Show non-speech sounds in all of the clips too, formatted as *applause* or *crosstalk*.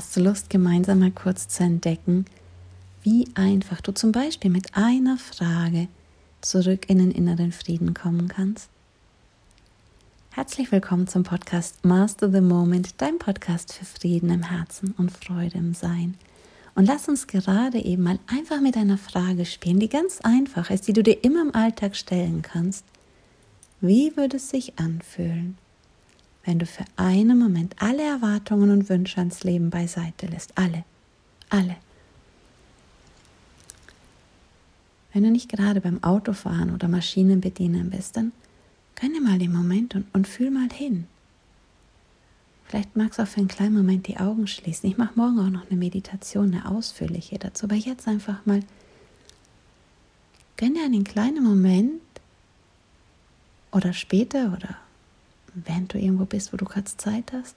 Hast du Lust, gemeinsam mal kurz zu entdecken, wie einfach du zum Beispiel mit einer Frage zurück in den inneren Frieden kommen kannst? Herzlich willkommen zum Podcast Master the Moment, dein Podcast für Frieden im Herzen und Freude im Sein. Und lass uns gerade eben mal einfach mit einer Frage spielen, die ganz einfach ist, die du dir immer im Alltag stellen kannst. Wie würde es sich anfühlen, wenn du für einen Moment alle Erwartungen und Wünsche ans Leben beiseite lässt. Alle. Alle. Wenn du nicht gerade beim Autofahren oder Maschinenbedienen bist, dann gönne mal den Moment und, und fühl mal hin. Vielleicht magst du auch für einen kleinen Moment die Augen schließen. Ich mache morgen auch noch eine Meditation, eine ausführliche dazu. Aber jetzt einfach mal gönne einen kleinen Moment oder später oder wenn du irgendwo bist, wo du gerade Zeit hast,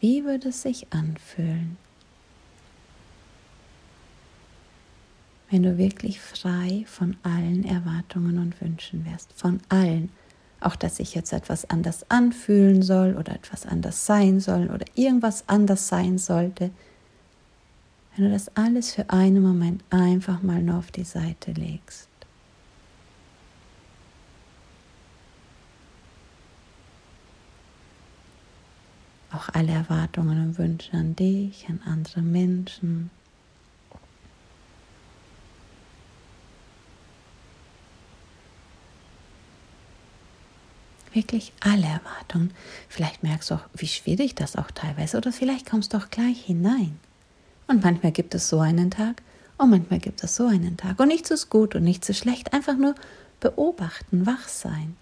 wie würde es sich anfühlen, wenn du wirklich frei von allen Erwartungen und Wünschen wärst, von allen, auch dass sich jetzt etwas anders anfühlen soll oder etwas anders sein soll oder irgendwas anders sein sollte, wenn du das alles für einen Moment einfach mal nur auf die Seite legst. Auch alle Erwartungen und Wünsche an dich, an andere Menschen. Wirklich alle Erwartungen. Vielleicht merkst du auch, wie schwierig das auch teilweise oder vielleicht kommst du auch gleich hinein. Und manchmal gibt es so einen Tag und manchmal gibt es so einen Tag. Und nichts ist gut und nichts ist schlecht. Einfach nur beobachten, wach sein.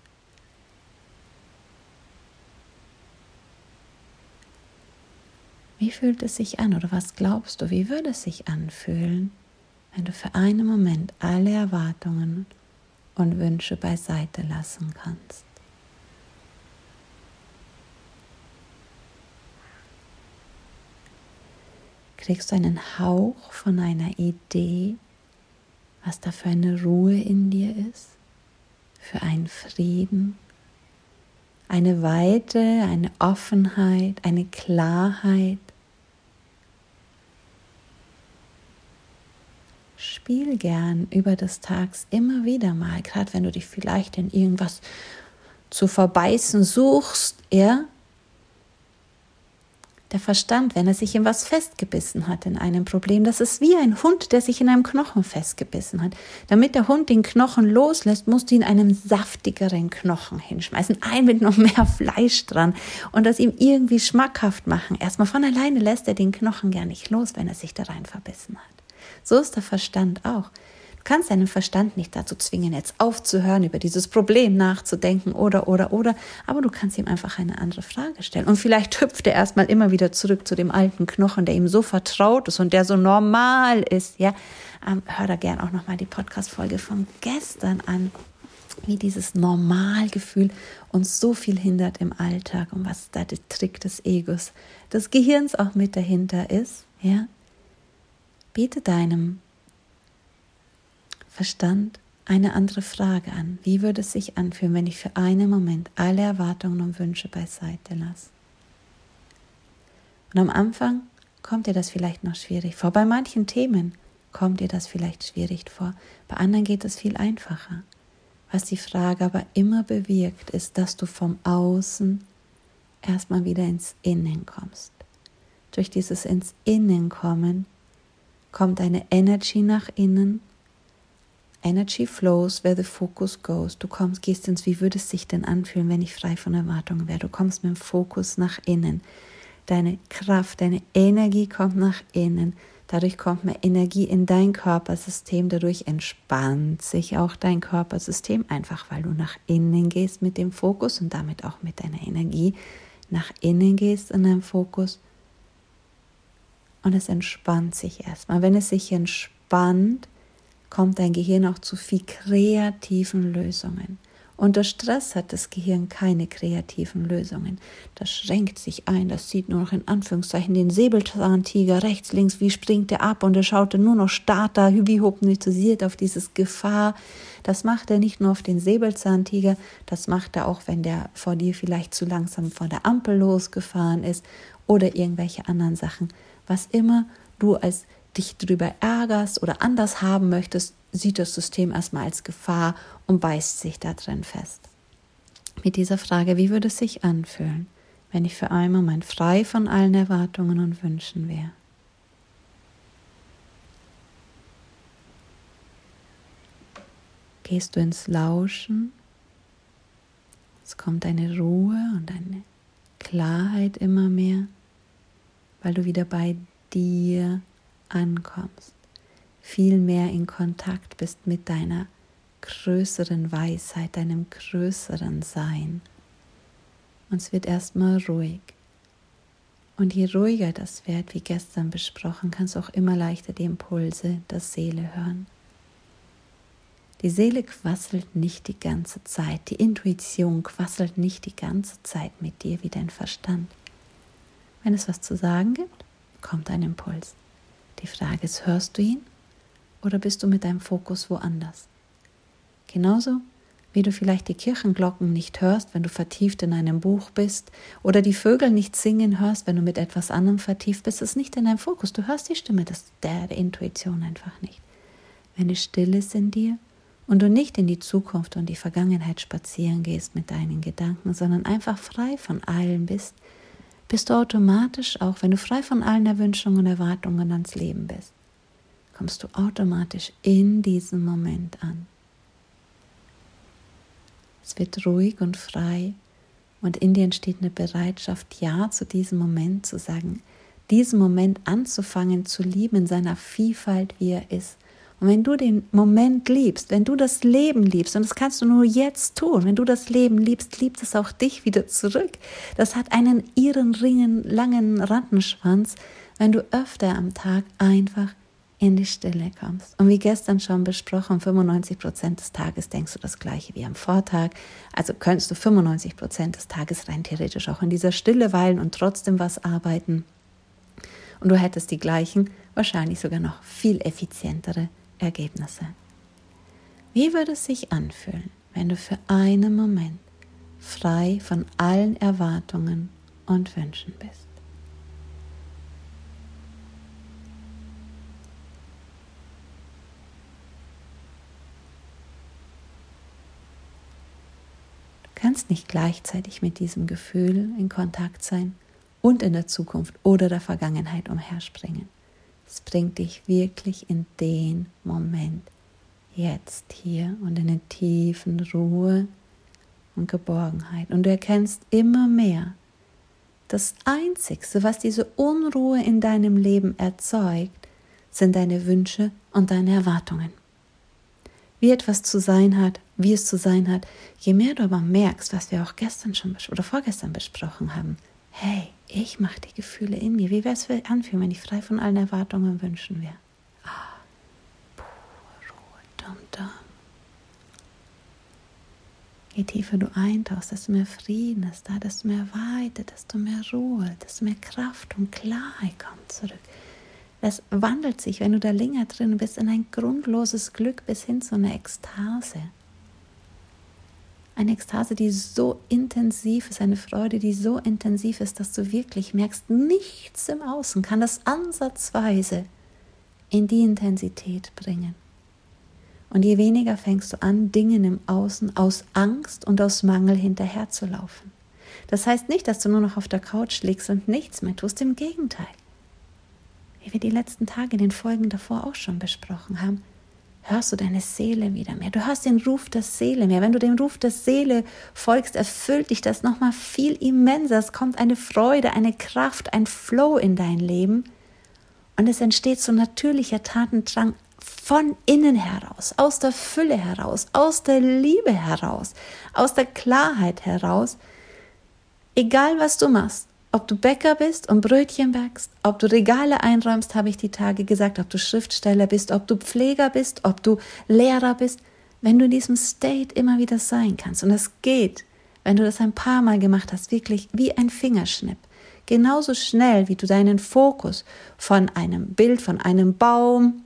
Wie fühlt es sich an oder was glaubst du, wie würde es sich anfühlen, wenn du für einen Moment alle Erwartungen und Wünsche beiseite lassen kannst? Kriegst du einen Hauch von einer Idee, was da für eine Ruhe in dir ist, für einen Frieden, eine Weite, eine Offenheit, eine Klarheit, spiel gern über des Tags immer wieder mal, gerade wenn du dich vielleicht in irgendwas zu verbeißen suchst, ja, der Verstand, wenn er sich in was festgebissen hat, in einem Problem, das ist wie ein Hund, der sich in einem Knochen festgebissen hat. Damit der Hund den Knochen loslässt, musst du ihn einen saftigeren Knochen hinschmeißen, ein mit noch mehr Fleisch dran und das ihm irgendwie schmackhaft machen. Erstmal von alleine lässt er den Knochen gar nicht los, wenn er sich da rein verbissen hat. So ist der Verstand auch. Du kannst deinen Verstand nicht dazu zwingen, jetzt aufzuhören, über dieses Problem nachzudenken oder, oder, oder, aber du kannst ihm einfach eine andere Frage stellen. Und vielleicht *laughs* hüpft er erstmal immer wieder zurück zu dem alten Knochen, der ihm so vertraut ist und der so normal ist, ja. Ähm, hör da gern auch nochmal die Podcast-Folge von gestern an, wie dieses Normalgefühl uns so viel hindert im Alltag und was da der Trick des Egos, des Gehirns auch mit dahinter ist, ja. Biete deinem Verstand eine andere Frage an. Wie würde es sich anfühlen, wenn ich für einen Moment alle Erwartungen und Wünsche beiseite lasse? Und am Anfang kommt dir das vielleicht noch schwierig vor. Bei manchen Themen kommt dir das vielleicht schwierig vor. Bei anderen geht es viel einfacher. Was die Frage aber immer bewirkt, ist, dass du vom Außen erstmal wieder ins Innen kommst. Durch dieses ins Innen kommen kommt eine Energy nach innen. Energy flows where the focus goes. Du kommst, gehst ins, wie würde es sich denn anfühlen, wenn ich frei von Erwartungen wäre? Du kommst mit dem Fokus nach innen. Deine Kraft, deine Energie kommt nach innen. Dadurch kommt mehr Energie in dein Körpersystem. Dadurch entspannt sich auch dein Körpersystem, einfach weil du nach innen gehst mit dem Fokus und damit auch mit deiner Energie nach innen gehst in deinem Fokus und es entspannt sich erstmal. Wenn es sich entspannt, kommt dein Gehirn auch zu viel kreativen Lösungen. Unter Stress hat das Gehirn keine kreativen Lösungen. Das schränkt sich ein, das sieht nur noch in Anführungszeichen den Säbelzahntiger rechts, links, wie springt er ab und er schaut nur noch starter, hypnotisiert auf dieses Gefahr. Das macht er nicht nur auf den Säbelzahntiger, das macht er auch, wenn der vor dir vielleicht zu langsam von der Ampel losgefahren ist oder irgendwelche anderen Sachen. Was immer du als dich darüber ärgerst oder anders haben möchtest, sieht das System erstmal als Gefahr und beißt sich da drin fest. Mit dieser Frage, wie würde es sich anfühlen, wenn ich für einen Moment frei von allen Erwartungen und Wünschen wäre? Gehst du ins Lauschen? Es kommt eine Ruhe und eine Klarheit immer mehr, weil du wieder bei dir ankommst, viel mehr in Kontakt bist mit deiner größeren Weisheit, deinem größeren Sein. Und es wird erstmal ruhig. Und je ruhiger das wird, wie gestern besprochen, kannst du auch immer leichter die Impulse der Seele hören. Die Seele quasselt nicht die ganze Zeit, die Intuition quasselt nicht die ganze Zeit mit dir wie dein Verstand. Wenn es was zu sagen gibt, kommt ein Impuls. Die Frage ist, hörst du ihn oder bist du mit deinem Fokus woanders? Genauso wie du vielleicht die Kirchenglocken nicht hörst, wenn du vertieft in einem Buch bist, oder die Vögel nicht singen hörst, wenn du mit etwas anderem vertieft bist, ist nicht in deinem Fokus. Du hörst die Stimme des, der, der Intuition einfach nicht. Wenn es still ist in dir und du nicht in die Zukunft und die Vergangenheit spazieren gehst mit deinen Gedanken, sondern einfach frei von allen bist, bist du automatisch, auch wenn du frei von allen Erwünschungen und Erwartungen ans Leben bist, kommst du automatisch in diesem Moment an. Es wird ruhig und frei und in dir entsteht eine Bereitschaft, Ja zu diesem Moment zu sagen, diesen Moment anzufangen zu lieben in seiner Vielfalt, wie er ist und wenn du den Moment liebst, wenn du das Leben liebst, und das kannst du nur jetzt tun, wenn du das Leben liebst, liebt es auch dich wieder zurück. Das hat einen ihren ringen, langen Rattenschwanz, wenn du öfter am Tag einfach in die Stille kommst. Und wie gestern schon besprochen, 95 Prozent des Tages denkst du das Gleiche wie am Vortag. Also könntest du 95 Prozent des Tages rein theoretisch auch in dieser Stille weilen und trotzdem was arbeiten. Und du hättest die gleichen, wahrscheinlich sogar noch viel effizientere Ergebnisse. Wie würde es sich anfühlen, wenn du für einen Moment frei von allen Erwartungen und Wünschen bist? Du kannst nicht gleichzeitig mit diesem Gefühl in Kontakt sein und in der Zukunft oder der Vergangenheit umherspringen. Es bringt dich wirklich in den Moment, jetzt hier und in eine tiefen Ruhe und Geborgenheit. Und du erkennst immer mehr, das Einzigste, was diese Unruhe in deinem Leben erzeugt, sind deine Wünsche und deine Erwartungen. Wie etwas zu sein hat, wie es zu sein hat, je mehr du aber merkst, was wir auch gestern schon oder vorgestern besprochen haben, hey, ich mache die Gefühle in mir. Wie wäre es für anfühlen, wenn ich frei von allen Erwartungen Wünschen wäre? Ah, pure Ruhe, dum, dum. Je tiefer du eintauchst, desto mehr Frieden ist da, desto mehr Weite, desto mehr Ruhe, desto mehr Kraft und Klarheit kommt zurück. Es wandelt sich, wenn du da länger drin bist, in ein grundloses Glück bis hin zu einer Ekstase. Eine Ekstase, die so intensiv ist, eine Freude, die so intensiv ist, dass du wirklich merkst, nichts im Außen kann das ansatzweise in die Intensität bringen. Und je weniger fängst du an, Dingen im Außen aus Angst und aus Mangel hinterherzulaufen. Das heißt nicht, dass du nur noch auf der Couch liegst und nichts mehr tust, im Gegenteil. Wie wir die letzten Tage in den Folgen davor auch schon besprochen haben, hörst du deine Seele wieder mehr. Du hörst den Ruf der Seele mehr. Wenn du dem Ruf der Seele folgst, erfüllt dich das nochmal viel immenser. Es kommt eine Freude, eine Kraft, ein Flow in dein Leben. Und es entsteht so natürlicher Tatendrang von innen heraus, aus der Fülle heraus, aus der Liebe heraus, aus der Klarheit heraus. Egal was du machst, ob du Bäcker bist und Brötchen backst, ob du Regale einräumst, habe ich die Tage gesagt, ob du Schriftsteller bist, ob du Pfleger bist, ob du Lehrer bist, wenn du in diesem State immer wieder sein kannst. Und das geht, wenn du das ein paar Mal gemacht hast, wirklich wie ein Fingerschnipp. Genauso schnell, wie du deinen Fokus von einem Bild, von einem Baum,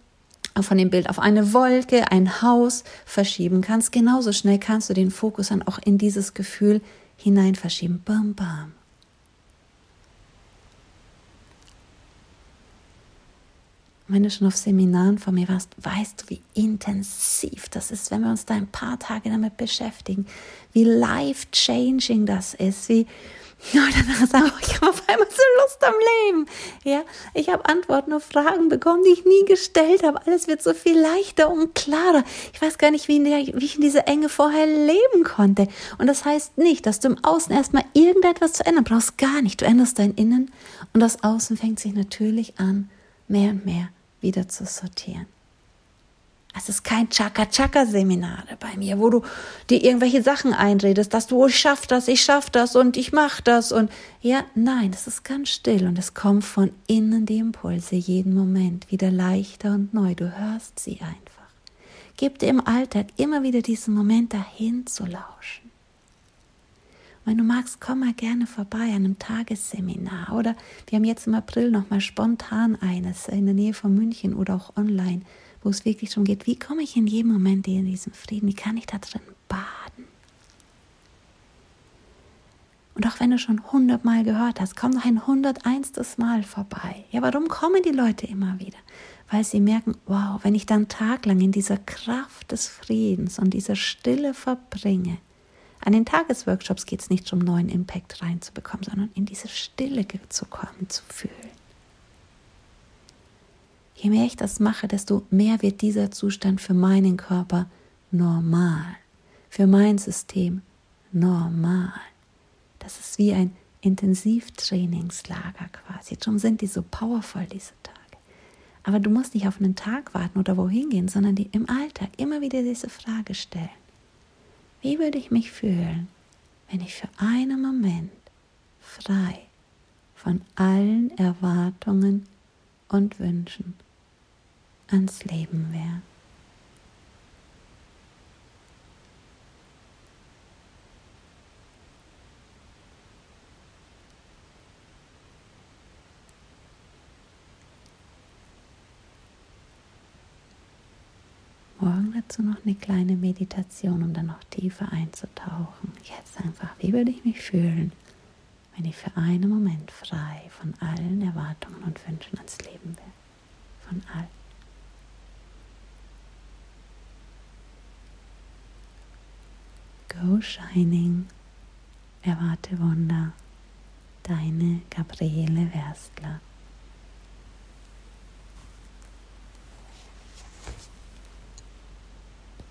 von dem Bild auf eine Wolke, ein Haus verschieben kannst, genauso schnell kannst du den Fokus dann auch in dieses Gefühl hinein verschieben. Bam, bam. Wenn du schon auf Seminaren von mir warst, weißt du, wie intensiv das ist, wenn wir uns da ein paar Tage damit beschäftigen, wie life-changing das ist, wie, ja, *laughs* danach sagen, oh, ich habe auf einmal so Lust am Leben. Ja, ich habe Antworten auf Fragen bekommen, die ich nie gestellt habe. Alles wird so viel leichter und klarer. Ich weiß gar nicht, wie, wie ich in dieser Enge vorher leben konnte. Und das heißt nicht, dass du im Außen erstmal irgendetwas zu ändern brauchst. Gar nicht. Du änderst dein Innen und das Außen fängt sich natürlich an, mehr und mehr wieder zu sortieren. Es ist kein Chaka-Chaka-Seminar bei mir, wo du dir irgendwelche Sachen einredest, dass du, oh, ich schaff das, ich schaff das und ich mach das und ja, nein, es ist ganz still und es kommt von innen die Impulse jeden Moment wieder leichter und neu. Du hörst sie einfach. Gib dir im Alltag immer wieder diesen Moment dahin zu lauschen. Wenn du magst, komm mal gerne vorbei an einem Tagesseminar oder wir haben jetzt im April noch mal spontan eines in der Nähe von München oder auch online wo es wirklich darum geht, wie komme ich in jedem Moment in diesen Frieden, wie kann ich da drin baden. Und auch wenn du schon hundertmal gehört hast, komm noch ein hunderteinstes Mal vorbei. Ja, warum kommen die Leute immer wieder? Weil sie merken, wow, wenn ich dann taglang in dieser Kraft des Friedens und dieser Stille verbringe, an den Tagesworkshops geht es nicht um neuen Impact reinzubekommen, sondern in diese Stille zu kommen, zu fühlen. Je mehr ich das mache, desto mehr wird dieser Zustand für meinen Körper normal, für mein System normal. Das ist wie ein Intensivtrainingslager quasi. Darum sind die so powerful, diese Tage. Aber du musst nicht auf einen Tag warten oder wohin gehen, sondern die im Alltag immer wieder diese Frage stellen. Wie würde ich mich fühlen, wenn ich für einen Moment frei von allen Erwartungen und Wünschen ans Leben wäre. Morgen dazu noch eine kleine Meditation, um dann noch tiefer einzutauchen. Jetzt einfach, wie würde ich mich fühlen, wenn ich für einen Moment frei von allen Erwartungen und Wünschen ans Leben wäre? Von all. Go Shining, erwarte Wunder, deine Gabriele Werstler.